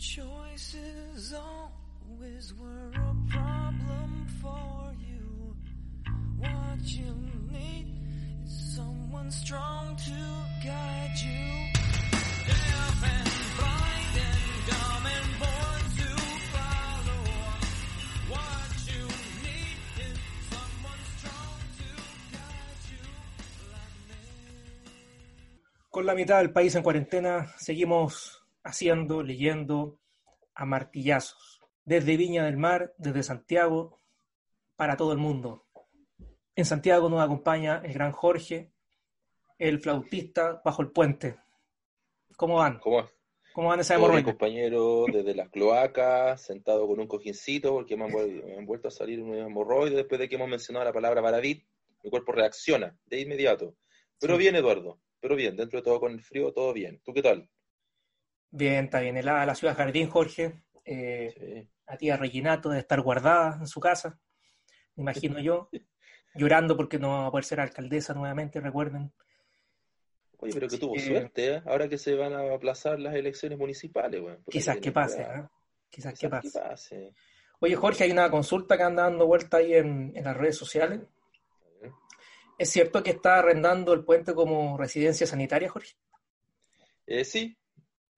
choices always were a problem for you. What you need is someone strong to guide you. Deaf and blind and dumb and born to follow. What you need is someone strong to guide you like me. Con la mitad del país en cuarentena, seguimos haciendo, leyendo a martillazos. Desde Viña del Mar, desde Santiago, para todo el mundo. En Santiago nos acompaña el gran Jorge, el flautista bajo el puente. ¿Cómo van? ¿Cómo, ¿Cómo van esa Todo bien, hemorroide? compañero, desde las cloacas, sentado con un cojincito, porque me han, vuel- me han vuelto a salir unos hemorroides después de que hemos mencionado la palabra Baradit. Mi cuerpo reacciona de inmediato. Pero Sí. bien, Eduardo, pero bien, dentro de todo con el frío, todo bien. ¿Tú qué tal? Bien, está bien. Helada la ciudad Jardín, Jorge. Eh, Sí. la tía Reginato debe estar guardada en su casa, me imagino yo, llorando porque no va a poder ser alcaldesa nuevamente, recuerden. Oye, pero que Sí, tuvo eh. suerte, ¿eh? Ahora que se van a aplazar las elecciones municipales, weón. Porque Quizás que pase. ¿eh? Quizás que Quizás que pase. pase. Oye, Jorge, hay una consulta que anda dando vuelta ahí en, en las redes sociales. ¿Es cierto que está arrendando el puente como residencia sanitaria, Jorge? Eh, sí,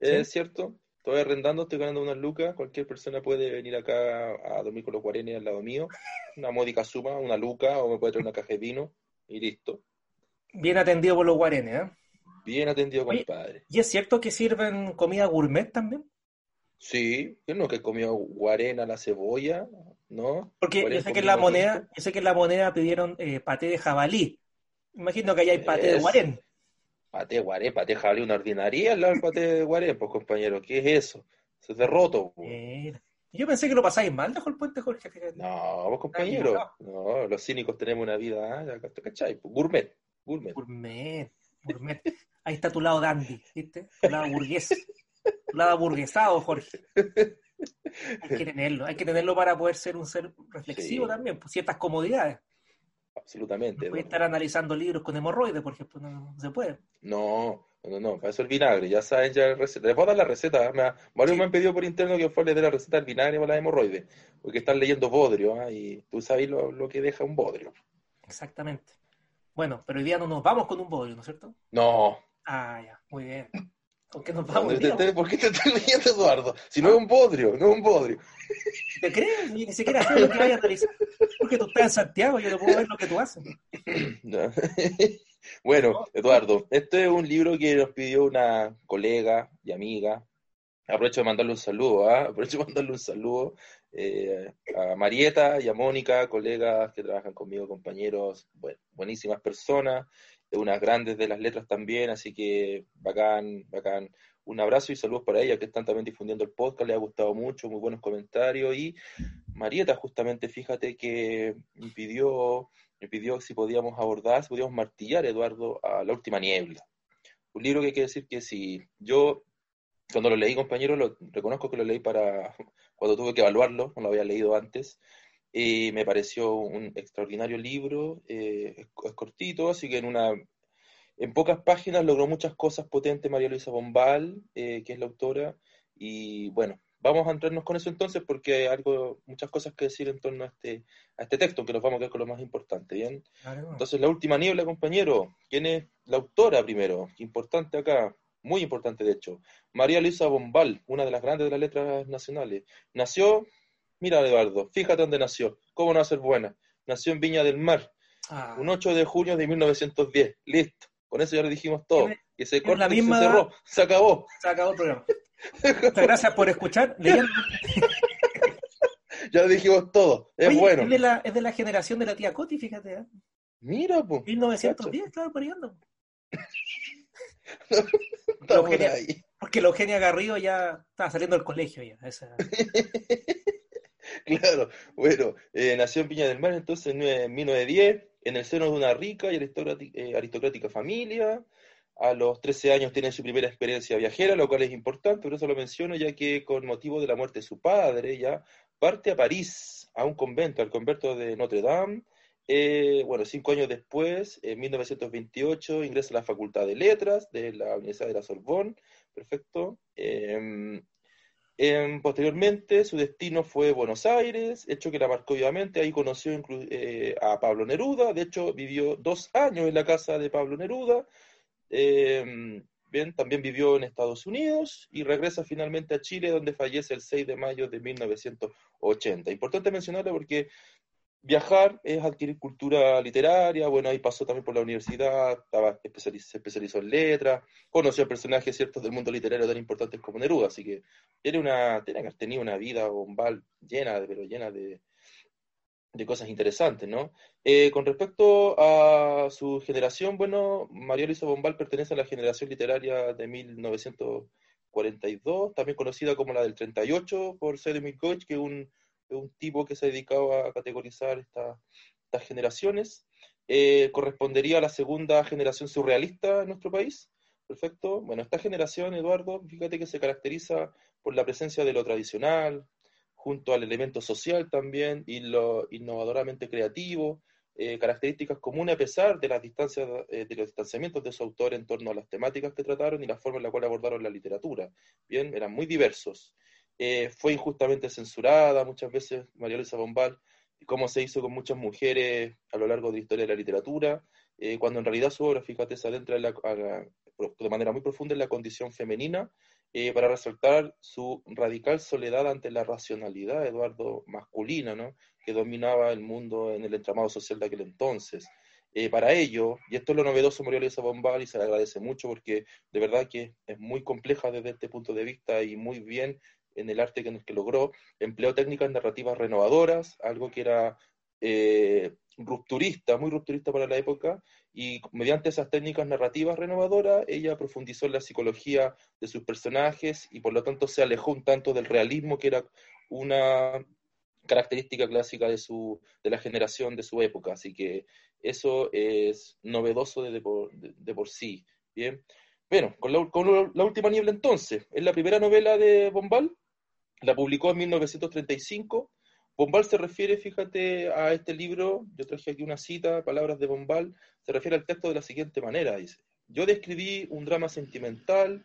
¿Sí? es cierto. Estoy arrendando, estoy ganando unas lucas. Cualquier persona puede venir acá a dormir con los guarenes al lado mío. Una módica suma, una luca, o me puede traer una caja de vino y listo. Bien atendido por los guarenes, ¿eh? Bien atendido, Oye. compadre. ¿Y es cierto que sirven comida gourmet también? Sí, yo no que he comido guarena a la cebolla, ¿no? Porque yo sé que en la moneda, yo sé que en la moneda pidieron eh, paté de jabalí. Imagino que allá hay paté de guarén. Paté guarén, paté jabalí, una ordinaria al lado del paté de guarén, pues compañero, ¿qué es eso? Eso es derroto. pues. Mira. Yo pensé que lo pasáis mal bajo el puente, Jorge. No, pues compañero, no, los cínicos tenemos una vida, ah, ¿cachai? Gourmet, gourmet. Gourmet, gourmet. Ahí está tu lado dandy, ¿viste? Tu lado burgués. Tu lado burguesado, Jorge. Hay que tenerlo, hay que tenerlo para poder ser un ser reflexivo Sí. también, pues ciertas comodidades. Absolutamente. No puede estar analizando libros con hemorroides, por ejemplo, no, no se puede. No, no, no, para eso el vinagre, ya saben ya la receta. Les voy a dar la receta, ¿ah? me ha- varios Sí. me han pedido por interno que fue les dé la receta del vinagre para la hemorroides, porque están leyendo bodrio, ¿ah? y tú sabes lo, lo que deja un bodrio. Exactamente. Bueno, pero hoy día no nos vamos con un bodrio, ¿no es cierto? No, Ah, ya, muy bien. ¿Con qué nos vamos ¿Te- día? te- ¿por qué te estás leyendo, Eduardo? Si no es un bodrio, no es un bodrio. ¿Te crees? Ni siquiera sé lo que vaya a analizar. Porque tú estás en Santiago, yo no puedo ver lo que tú haces. No. Bueno, Eduardo, este es un libro que nos pidió una colega y amiga. Aprovecho de mandarle un saludo, ¿ah? Aprovecho de mandarle un saludo eh, a Marieta y a Mónica, colegas que trabajan conmigo, compañeros, bueno, buenísimas personas, eh, unas grandes de las letras también, así que bacán, bacán. Un abrazo y saludos para ellas que están también difundiendo el podcast, les ha gustado mucho, muy buenos comentarios. Y Marieta, justamente, fíjate que me pidió pidió si podíamos abordar, si podíamos martillar, Eduardo, a La Última Niebla. Un libro que hay que decir que si yo, cuando lo leí, compañero, lo, reconozco que lo leí para cuando tuve que evaluarlo, no lo había leído antes, y me pareció un extraordinario libro, eh, es, es cortito, así que en una... En pocas páginas logró muchas cosas potentes María Luisa Bombal, eh, que es la autora, y bueno, vamos a entrarnos con eso entonces porque hay algo, muchas cosas que decir en torno a este, a este texto, que nos vamos a quedar con lo más importante, ¿bien? Claro. Entonces, La Última Niebla, compañero, ¿quién es la autora primero? Importante acá, muy importante de hecho. María Luisa Bombal, una de las grandes de las letras nacionales. Nació, mira Eduardo, fíjate dónde nació, cómo no va a ser buena. Nació en Viña del Mar, Ah, un 8 de junio de 1910, listo. Con eso ya lo dijimos todo. Que se tiene la y se misma cerró, se acabó. se acabó el programa. Muchas gracias por escuchar. Ya lo dijimos todo, es Oye, bueno. Es de, la, es de la generación de la tía Coti, fíjate. ¿eh? Mira, pues, 1910, claro, por ahí anda. estamos Eugenia- ahí. Porque la Eugenia Garrido ya estaba saliendo del colegio ya. esa- Claro, bueno, eh, nació en Viña del Mar entonces en nue- 1910, en el seno de una rica y aristocrática, eh, aristocrática familia. A los 13 años tiene su primera experiencia viajera, lo cual es importante, pero eso lo menciono ya que con motivo de la muerte de su padre, ya parte a París, a un convento, al convento de Notre Dame. Eh, bueno, cinco años después, en 1928, ingresa a la Facultad de Letras de la Universidad de la Sorbonne, perfecto. Eh, Em, posteriormente, su destino fue Buenos Aires, hecho que la marcó vivamente. Ahí conoció eh, a Pablo Neruda. De hecho, vivió dos años en la casa de Pablo Neruda. Em, bien, también vivió en Estados Unidos y regresa finalmente a Chile, donde fallece el 6 de mayo de 1980. Importante mencionarlo porque viajar es adquirir cultura literaria, bueno, ahí pasó también por la universidad, estaba se especializó en letras, conoció a personajes ciertos del mundo literario tan importantes como Neruda, así que tiene una, tiene que una vida bombal llena, de, pero llena de, de cosas interesantes, ¿no? Eh, con respecto a su generación, bueno, María Luisa Bombal pertenece a la generación literaria de 1942, también conocida como la del 38 por Sedemir Goich, que es un un tipo que se ha dedicado a categorizar estas generaciones. Eh, correspondería a la segunda generación surrealista en nuestro país. Perfecto. Bueno, esta generación, Eduardo, fíjate que se caracteriza por la presencia de lo tradicional, junto al elemento social también, y lo innovadoramente creativo, eh, características comunes a pesar de las distancias, eh, de los distanciamientos de su autor en torno a las temáticas que trataron y la forma en la cual abordaron la literatura. Bien, eran muy diversos. Eh, fue injustamente censurada muchas veces María Luisa Bombal, como se hizo con muchas mujeres a lo largo de la historia de la literatura, eh, cuando en realidad su obra, fíjate, se adentra de manera muy profunda en la condición femenina, eh, para resaltar su radical soledad ante la racionalidad, Eduardo, masculina, ¿no? que dominaba el mundo en el entramado social de aquel entonces. para ello, y esto es lo novedoso María Luisa Bombal, y se le agradece mucho porque de verdad que es muy compleja desde este punto de vista y muy bien en el arte que, que logró, empleó técnicas narrativas renovadoras, algo que era eh, rupturista, muy rupturista para la época, y mediante esas técnicas narrativas renovadoras, ella profundizó en la psicología de sus personajes y por lo tanto se alejó un tanto del realismo, que era una característica clásica de, su, de la generación de su época. Así que eso es novedoso de, por, de por sí. Bien. Bueno, con la, con la, última niebla entonces, es la primera novela de Bombal, la publicó en 1935. Bombal se refiere, fíjate, a este libro, yo traje aquí una cita, palabras de Bombal, se refiere al texto de la siguiente manera, dice, yo describí un drama sentimental,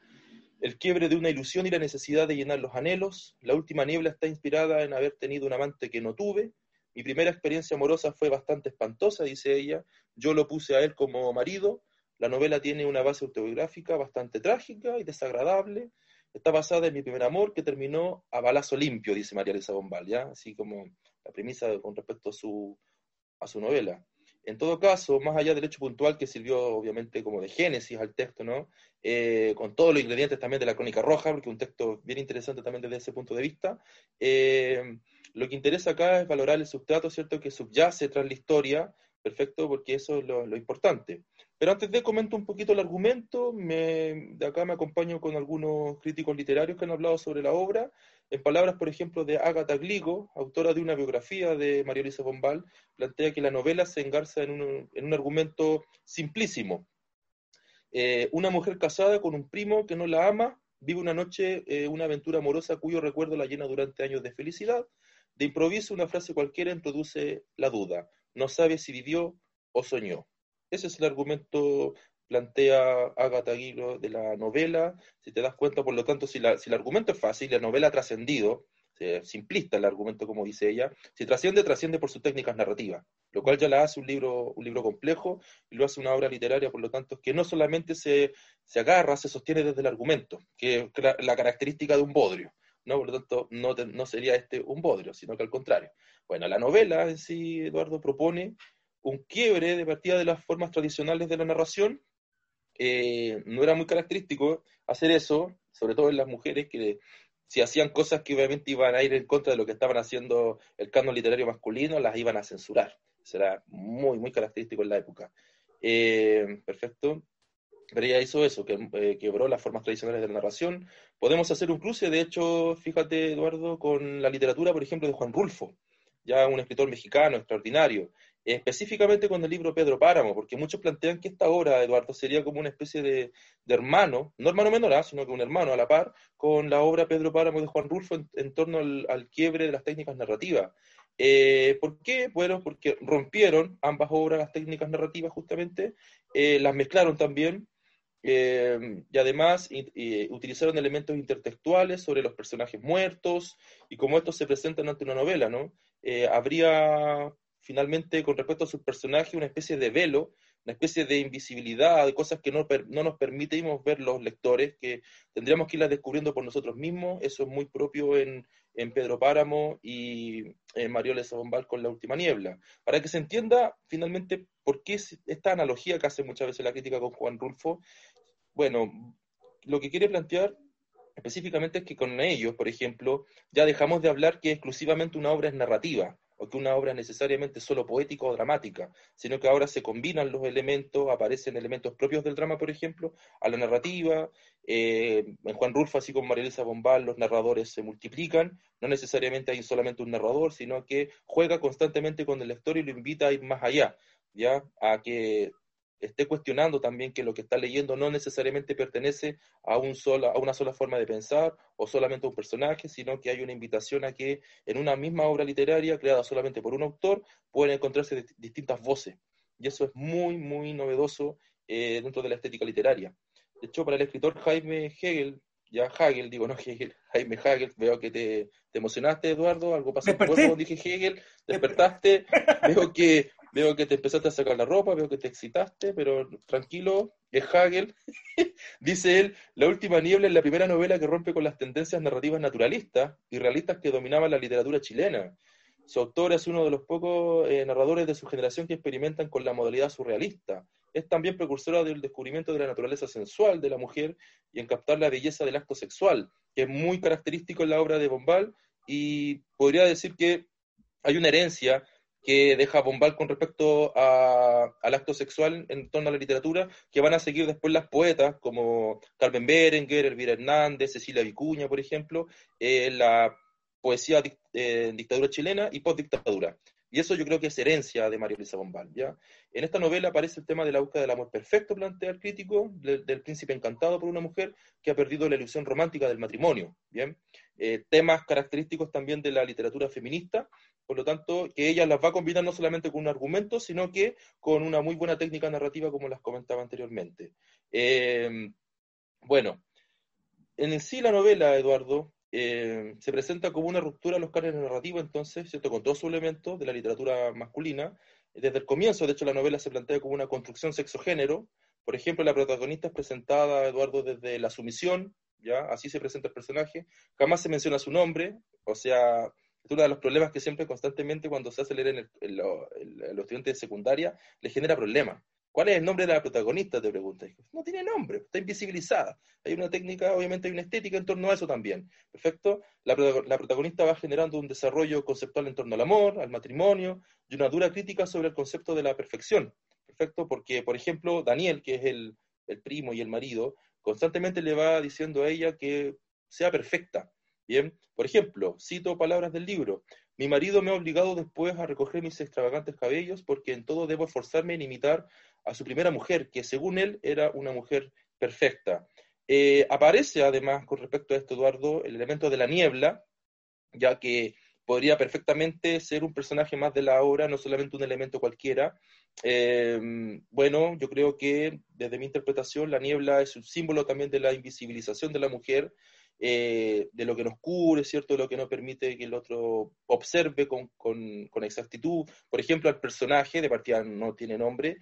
el quiebre de una ilusión y la necesidad de llenar los anhelos, la última niebla está inspirada en haber tenido un amante que no tuve, mi primera experiencia amorosa fue bastante espantosa, dice ella, yo lo puse a él como marido, la novela tiene una base autobiográfica bastante trágica y desagradable, Está basada en mi primer amor que terminó a balazo limpio, dice María Luisa Bombal. Así como la premisa con respecto a su, a su novela. En todo caso, más allá del hecho puntual que sirvió obviamente como de génesis al texto, ¿no? Eh, con todos los ingredientes también de la crónica roja, porque un texto bien interesante también desde ese punto de vista, eh, lo que interesa acá es valorar el substrato, ¿cierto?, que subyace tras la historia, perfecto, porque eso es lo importante. Pero antes de comento un poquito el argumento, me, de acá me acompaño con algunos críticos literarios que han hablado sobre la obra. En palabras, por ejemplo, de Agatha Gligo, autora de una biografía de María Luisa Bombal, plantea que la novela se engarza en un, en un argumento simplísimo. Eh, una mujer casada con un primo que no la ama, vive una noche eh, una aventura amorosa cuyo recuerdo la llena durante años de felicidad. De improviso, una frase cualquiera introduce la duda. No sabe si vivió o soñó. Ese es el argumento plantea Agatha Guilo de la novela. Si te das cuenta, por lo tanto, si, la, el argumento es fácil, la novela ha trascendido, simplista el argumento, como dice ella, si trasciende, trasciende por sus técnicas narrativas, lo cual ya la hace un libro, un libro complejo y lo hace una obra literaria, por lo tanto, que no solamente se, se agarra, se sostiene desde el argumento, que es la, característica de un bodrio. ¿no? Por lo tanto, no, no sería este un bodrio, sino que al contrario. Bueno, la novela en sí, Eduardo, propone un quiebre de partida de las formas tradicionales de la narración. Eh, no era muy característico hacer eso, sobre todo en las mujeres que si hacían cosas que obviamente iban a ir en contra de lo que estaban haciendo el canon literario masculino, las iban a censurar. Eso era muy, muy característico en la época. Eh, perfecto. Pero ella hizo eso, que eh, quebró las formas tradicionales de la narración. Podemos hacer un cruce, de hecho, fíjate, Eduardo, con la literatura, por ejemplo, de Juan Rulfo, ya un escritor mexicano extraordinario, específicamente con el libro Pedro Páramo, porque muchos plantean que esta obra, Eduardo, sería como una especie de, hermano, no hermano menor, ¿ah? sino que un hermano a la par, con la obra Pedro Páramo de Juan Rulfo en, torno al, quiebre de las técnicas narrativas. Eh, ¿Por qué? Bueno, porque rompieron ambas obras las técnicas narrativas justamente, eh, las mezclaron también, eh, y además utilizaron elementos intertextuales sobre los personajes muertos y cómo estos se presentan ante una novela, ¿no? Habría finalmente con respecto a sus personajes una especie de velo, una especie de invisibilidad, de cosas que no, no nos permitimos ver los lectores, que tendríamos que irlas descubriendo por nosotros mismos. Eso es muy propio en, en Pedro Páramo y en Mariola Bombal con La Última Niebla. Para que se entienda finalmente por qué es esta analogía que hace muchas veces la crítica con Juan Rulfo, bueno, lo que quiere plantear específicamente es que con ellos, por ejemplo, ya dejamos de hablar que exclusivamente una obra es narrativa o que una obra es necesariamente solo poética o dramática, sino que ahora se combinan los elementos, aparecen elementos propios del drama, por ejemplo, a la narrativa. eh, en Juan Rulfo, así como María Elisa Bombal, los narradores se multiplican, no necesariamente hay solamente un narrador, sino que juega constantemente con el lector y lo invita a ir más allá, ya a que esté cuestionando también que lo que está leyendo no necesariamente pertenece a, una sola forma de pensar o solamente a un personaje, sino que hay una invitación a que en una misma obra literaria creada solamente por un autor pueden encontrarse dist- distintas voces. Y eso es muy, muy novedoso eh, dentro de la estética literaria. De hecho, para el escritor Jaime Hegel, ya Hegel, digo no Hegel, Jaime Hegel, veo que te, te emocionaste, Eduardo, algo pasó en tu cuerpo dije Hegel, despertaste, veo que Veo que te empezaste a sacar la ropa, veo que te excitaste, pero tranquilo, es Hegel. Dice él, La última niebla es la primera novela que rompe con las tendencias narrativas naturalistas y realistas que dominaban la literatura chilena. Su autor es uno de los pocos eh, narradores de su generación que experimentan con la modalidad surrealista. Es también precursora del descubrimiento de la naturaleza sensual de la mujer y en captar la belleza del acto sexual, que es muy característico en la obra de Bombal y podría decir que hay una herencia que deja Bombal con respecto al acto sexual en torno a la literatura, que van a seguir después las poetas como Carmen Berenguer, Elvira Hernández, Cecilia Vicuña, por ejemplo, eh, la poesía eh, dictadura chilena y postdictadura. Y eso yo creo que es herencia de María Luisa Bombal. ¿ya? En esta novela aparece el tema de la búsqueda del amor perfecto, plantea crítico, del, del príncipe encantado por una mujer que ha perdido la ilusión romántica del matrimonio. ¿bien? Eh, temas característicos también de la literatura feminista, por lo tanto, que ella las va a combinar no solamente con un argumento, sino que con una muy buena técnica narrativa, como las comentaba anteriormente. Eh, bueno, en sí la novela, Eduardo, eh, se presenta como una ruptura a los cánones narrativos, entonces, ¿cierto? con todos sus elementos de la literatura masculina. Desde el comienzo, de hecho, la novela se plantea como una construcción sexo-género. Por ejemplo, la protagonista es presentada, Eduardo, desde la sumisión, ¿ya? Así se presenta el personaje. Jamás se menciona su nombre, o sea, es uno de los problemas que siempre constantemente cuando se hace el, en, lo, en los estudiantes de secundaria, les genera problemas. ¿Cuál es el nombre de la protagonista? Te preguntas. No tiene nombre, está invisibilizada. Hay una técnica, obviamente hay una estética en torno a eso también. Perfecto. La, la, protagonista va generando un desarrollo conceptual en torno al amor, al matrimonio, y una dura crítica sobre el concepto de la perfección. Perfecto, porque, por ejemplo, Daniel, que es el, el primo y el marido, constantemente le va diciendo a ella que sea perfecta. Bien, por ejemplo, cito palabras del libro. Mi marido me ha obligado después a recoger mis extravagantes cabellos porque en todo debo esforzarme en imitar a su primera mujer, que según él era una mujer perfecta. Eh, aparece además con respecto a esto, Eduardo, el elemento de la niebla, ya que podría perfectamente ser un personaje más de la obra, no solamente un elemento cualquiera. Eh, bueno, yo creo que desde mi interpretación la niebla es un símbolo también de la invisibilización de la mujer, eh, de lo que nos cubre, ¿cierto? Lo que no permite que el otro observe con, con, con exactitud. Por ejemplo, al personaje, de partida no tiene nombre,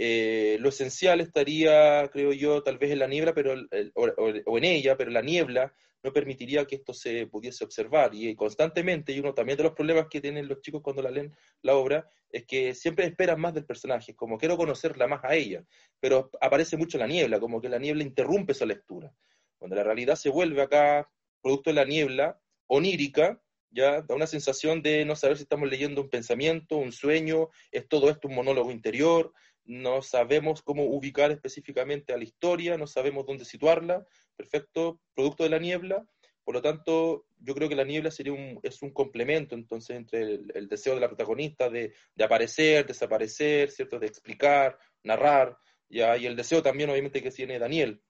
eh, lo esencial estaría, creo yo, tal vez en la niebla, pero o, o, o, en ella, pero la niebla no permitiría que esto se pudiese observar. Y constantemente, y uno también de los problemas que tienen los chicos cuando la leen la obra, es que siempre esperan más del personaje, como quiero conocerla más a ella, pero aparece mucho la niebla, como que la niebla interrumpe esa lectura. Cuando la realidad se vuelve acá, producto de la niebla, onírica, ya da una sensación de no saber si estamos leyendo un pensamiento, un sueño, es todo esto un monólogo interior, no sabemos cómo ubicar específicamente a la historia, no sabemos dónde situarla, perfecto, producto de la niebla, por lo tanto, yo creo que la niebla sería un, es un complemento entonces entre el, deseo de la protagonista de, de, aparecer, desaparecer, ¿cierto? de explicar, narrar, ya, y el deseo también obviamente que tiene Daniel,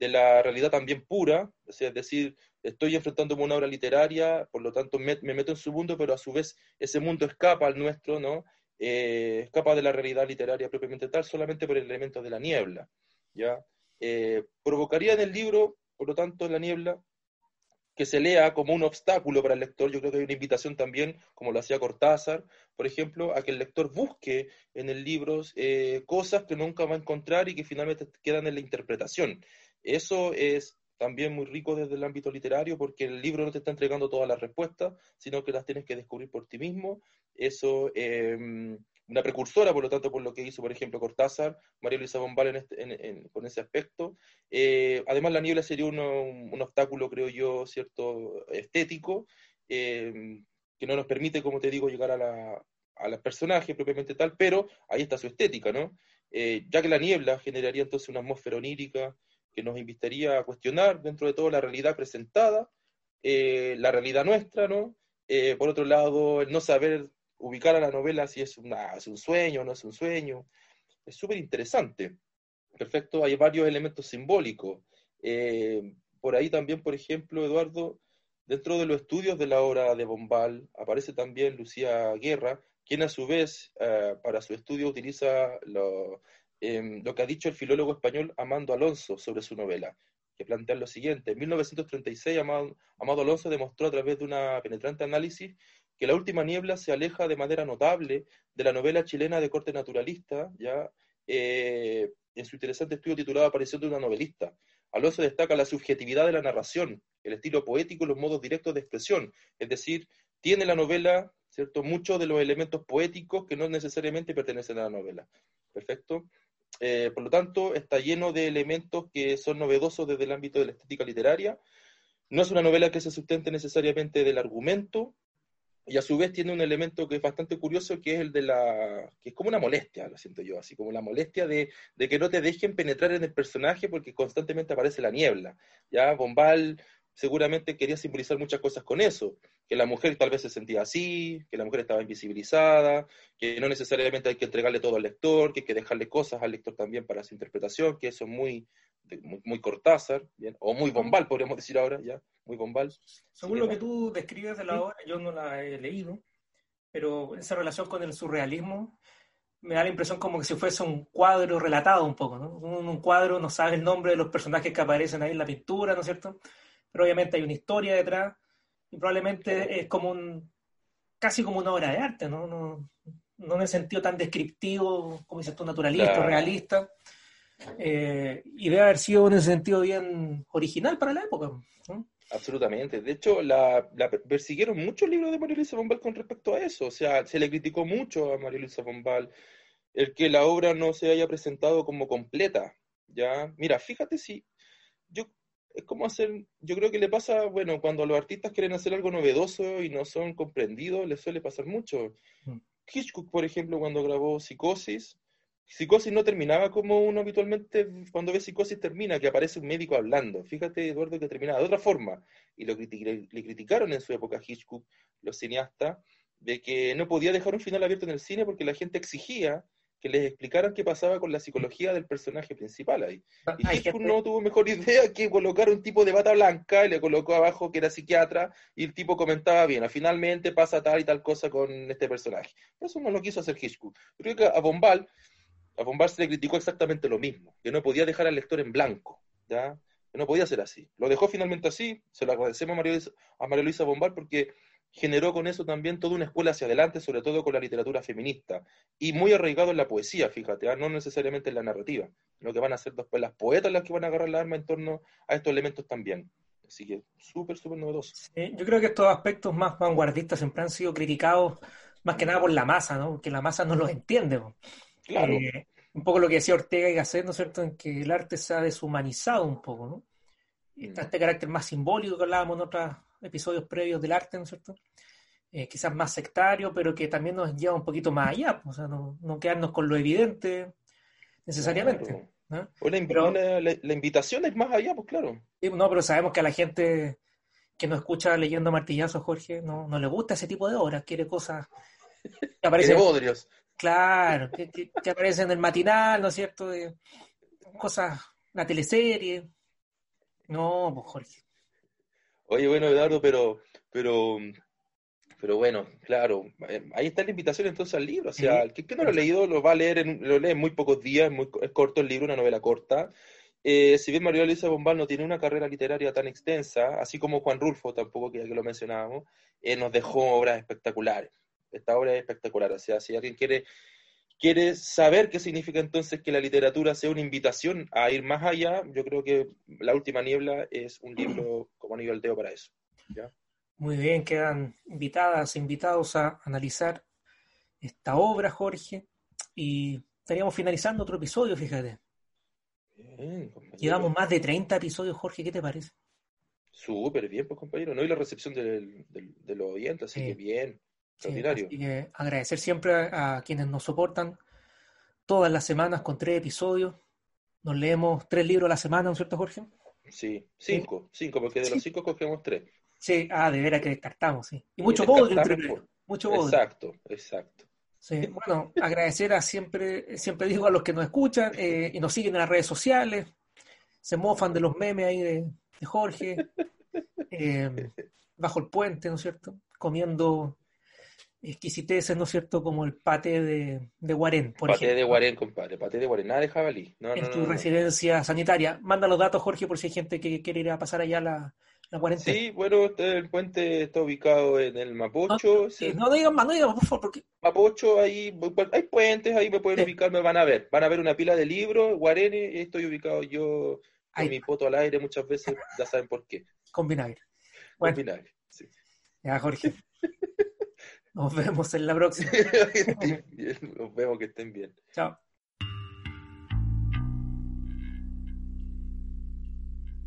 de la realidad también pura, es decir, estoy enfrentándome a una obra literaria, por lo tanto me, meto en su mundo, pero a su vez ese mundo escapa al nuestro, ¿no? Eh, escapa de la realidad literaria propiamente tal, solamente por el elemento de la niebla, ¿ya? eh, provocaría en el libro, por lo tanto, la niebla, que se lea como un obstáculo para el lector. Yo creo que hay una invitación también, como lo hacía Cortázar, por ejemplo, a que el lector busque en el libro eh, cosas que nunca va a encontrar y que finalmente quedan en la interpretación. Eso es también muy rico desde el ámbito literario porque el libro no te está entregando todas las respuestas, sino que las tienes que descubrir por ti mismo. Eso eh, una precursora, por lo tanto, por lo que hizo, por ejemplo, Cortázar, María Luisa Bombal este, con ese aspecto. Eh, además, la niebla sería un, obstáculo, creo yo, cierto, estético, eh, que no nos permite, como te digo, llegar a la, a personajes propiamente tal, pero ahí está su estética, ¿no? Eh, ya que la niebla generaría entonces una atmósfera onírica que nos invitaría a cuestionar dentro de todo la realidad presentada, la realidad nuestra, ¿no? por otro lado, el no saber ubicar a la novela si es, una, un sueño o no es un sueño. Es súper interesante. Perfecto, hay varios elementos simbólicos. Eh, por ahí también, por ejemplo, Eduardo, dentro de los estudios de la obra de Bombal, aparece también Lucía Guerra, quien a su vez, eh, para su estudio, utiliza lo, em, lo que ha dicho el filólogo español Amando Alonso sobre su novela, que plantea lo siguiente. En 1936, Amado, Amado Alonso demostró a través de una penetrante análisis que La última niebla se aleja de manera notable de la novela chilena de corte naturalista, ya eh, en su interesante estudio titulado Aparición de una novelista. Alonso destaca la subjetividad de la narración, el estilo poético y los modos directos de expresión, es decir, tiene la novela, ¿cierto?, muchos de los elementos poéticos que no necesariamente pertenecen a la novela. Perfecto. Eh, por lo tanto, está lleno de elementos que son novedosos desde el ámbito de la estética literaria. No es una novela que se sustente necesariamente del argumento, y a su vez tiene un elemento que es bastante curioso, que es el de la, que es como una molestia, lo siento yo, así como la molestia de, de que no te dejen penetrar en el personaje porque constantemente aparece la niebla. Ya Bombal seguramente quería simbolizar muchas cosas con eso, que la mujer tal vez se sentía así, que la mujer estaba invisibilizada, que no necesariamente hay que entregarle todo al lector, que hay que dejarle cosas al lector también para su interpretación, que eso es muy, muy, Cortázar, ¿bien? o muy Bombal, podríamos decir ahora, ya, muy Bombal. Según lo que tú describes de la obra, yo no la he leído, pero esa relación con el surrealismo me da la impresión como que si fuese un cuadro relatado un poco, ¿no? Un, un cuadro, no sabe el nombre de los personajes que aparecen ahí en la pintura, ¿no es cierto? Pero obviamente hay una historia detrás y probablemente es como un, casi como una obra de arte, ¿no? No, no en el sentido tan descriptivo, como dices tú, naturalista, realista, eh, y debe haber sido en ese sentido bien original para la época. Absolutamente. De hecho, la, persiguieron muchos libros de María Luisa Bombal con respecto a eso. O sea, se le criticó mucho a María Luisa Bombal el que la obra no se haya presentado como completa. ¿ya? Mira, fíjate si es como hacer, yo creo que le pasa, bueno, cuando los artistas quieren hacer algo novedoso y no son comprendidos, les suele pasar mucho. Mm. Hitchcock, por ejemplo, cuando grabó Psicosis, Psicosis no terminaba como uno habitualmente cuando ve Psicosis termina, que aparece un médico hablando. Fíjate, Eduardo, que terminaba de otra forma. Y lo le, le criticaron en su época Hitchcock, los cineastas, de que no podía dejar un final abierto en el cine porque la gente exigía que les explicaran qué pasaba con la psicología del personaje principal ahí. Ah, y Hitchcock no tuvo mejor idea que colocar un tipo de bata blanca y le colocó abajo que era psiquiatra y el tipo comentaba bien, finalmente pasa tal y tal cosa con este personaje. eso no lo quiso hacer Hitchcock. Creo que a Bombal, a Bombal se le criticó exactamente lo mismo, que no podía dejar al lector en blanco, ¿ya? que no podía ser así. Lo dejó finalmente así, se lo agradecemos a María a María Luisa Bombal porque generó con eso también toda una escuela hacia adelante, sobre todo con la literatura feminista, y muy arraigado en la poesía, fíjate, ¿ah? no necesariamente en la narrativa, lo que van a ser después las poetas las que van a agarrar la arma en torno a estos elementos también. Así que súper, súper novedoso. yo creo que estos aspectos más vanguardistas siempre han sido criticados más que nada por la masa, ¿no? Porque la masa no los entiende. Claro. Eh, un poco lo que decía Ortega y Gasset, ¿no es cierto?, en que el arte se ha deshumanizado un poco, ¿no? Está mm. este carácter más simbólico que hablábamos en otras episodios previos del arte, ¿no es cierto? Eh, quizás más sectario, pero que también nos lleva un poquito más allá, pues, o sea, no, no quedarnos con lo evidente necesariamente. la, invitación es más allá, pues claro. no, pero sabemos que a la gente que nos escucha leyendo martillazos, Jorge, no, no le gusta ese tipo de obras, quiere cosas que aparecen. bodrios. Claro, que, que, aparecen en el matinal, ¿no es cierto? De, cosas, la teleserie. No, pues Jorge. Oye, bueno, Eduardo, pero, pero, pero bueno, claro, eh, ahí está la invitación entonces al libro. O sea, el que, no lo ha leído lo va a leer, en, lo lee en muy pocos días, muy, es corto el libro, una novela corta. eh, si bien María Luisa Bombal no tiene una carrera literaria tan extensa, así como Juan Rulfo tampoco, que ya que lo mencionábamos, eh, nos dejó obras espectaculares. Esta obra es espectacular. O sea, si alguien quiere, quiere saber qué significa entonces que la literatura sea una invitación a ir más allá, yo creo que La Última Niebla es un libro como anillo al dedo para eso. ¿ya? Muy bien, quedan invitadas, invitados a analizar esta obra, Jorge. Y estaríamos finalizando otro episodio, fíjate. Bien. Llevamos más de 30 episodios, Jorge, ¿qué te parece? Súper bien, pues compañero. No, y la recepción del, del- de los oyentes, así Sí. que bien. Sí, Extraordinario. así que agradecer siempre a, a quienes nos soportan todas las semanas con tres episodios. Nos leemos tres libros a la semana, ¿no es cierto, Jorge? Sí, cinco, cinco, porque de Sí. los cinco cogemos tres. Sí, ah, de veras que descartamos, sí. Y mucho bodrio entre por- mucho bodrio. Exacto, exacto. Sí, bueno, agradecer a siempre, siempre digo a los que nos escuchan eh, y nos siguen en las redes sociales, se mofan de los memes ahí de, de Jorge, eh, bajo el puente, ¿no es cierto? Comiendo exquisiteces, ¿no es cierto? Como el paté de, de Guarén, por Paté de ejemplo, Guarén, compadre, paté de Guarén, nada de jabalí. No, en no, tu no, no. residencia sanitaria. Manda los datos, Jorge, por si hay gente que quiere ir a pasar allá la, la cuarentena. Sí, bueno, este- el puente está ubicado en el Mapocho. Sí, sí. no digan más, no digan más, por favor, porque Mapocho, ahí hay puentes, ahí me pueden Sí. ubicar, me van a ver. Van a ver una pila de libros, Guarene, y estoy ubicado yo con Ahí. mi poto al aire muchas veces, ya saben por qué. con vinagre. Bueno. Con vinagre, sí. Ya, Jorge. Nos vemos en la próxima. Que estén bien, Nos vemos que estén bien. Chao.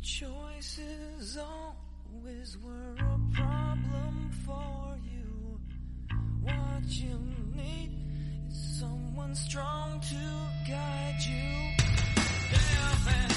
Choices always were a problem for you. What you need is someone strong to guide you. And.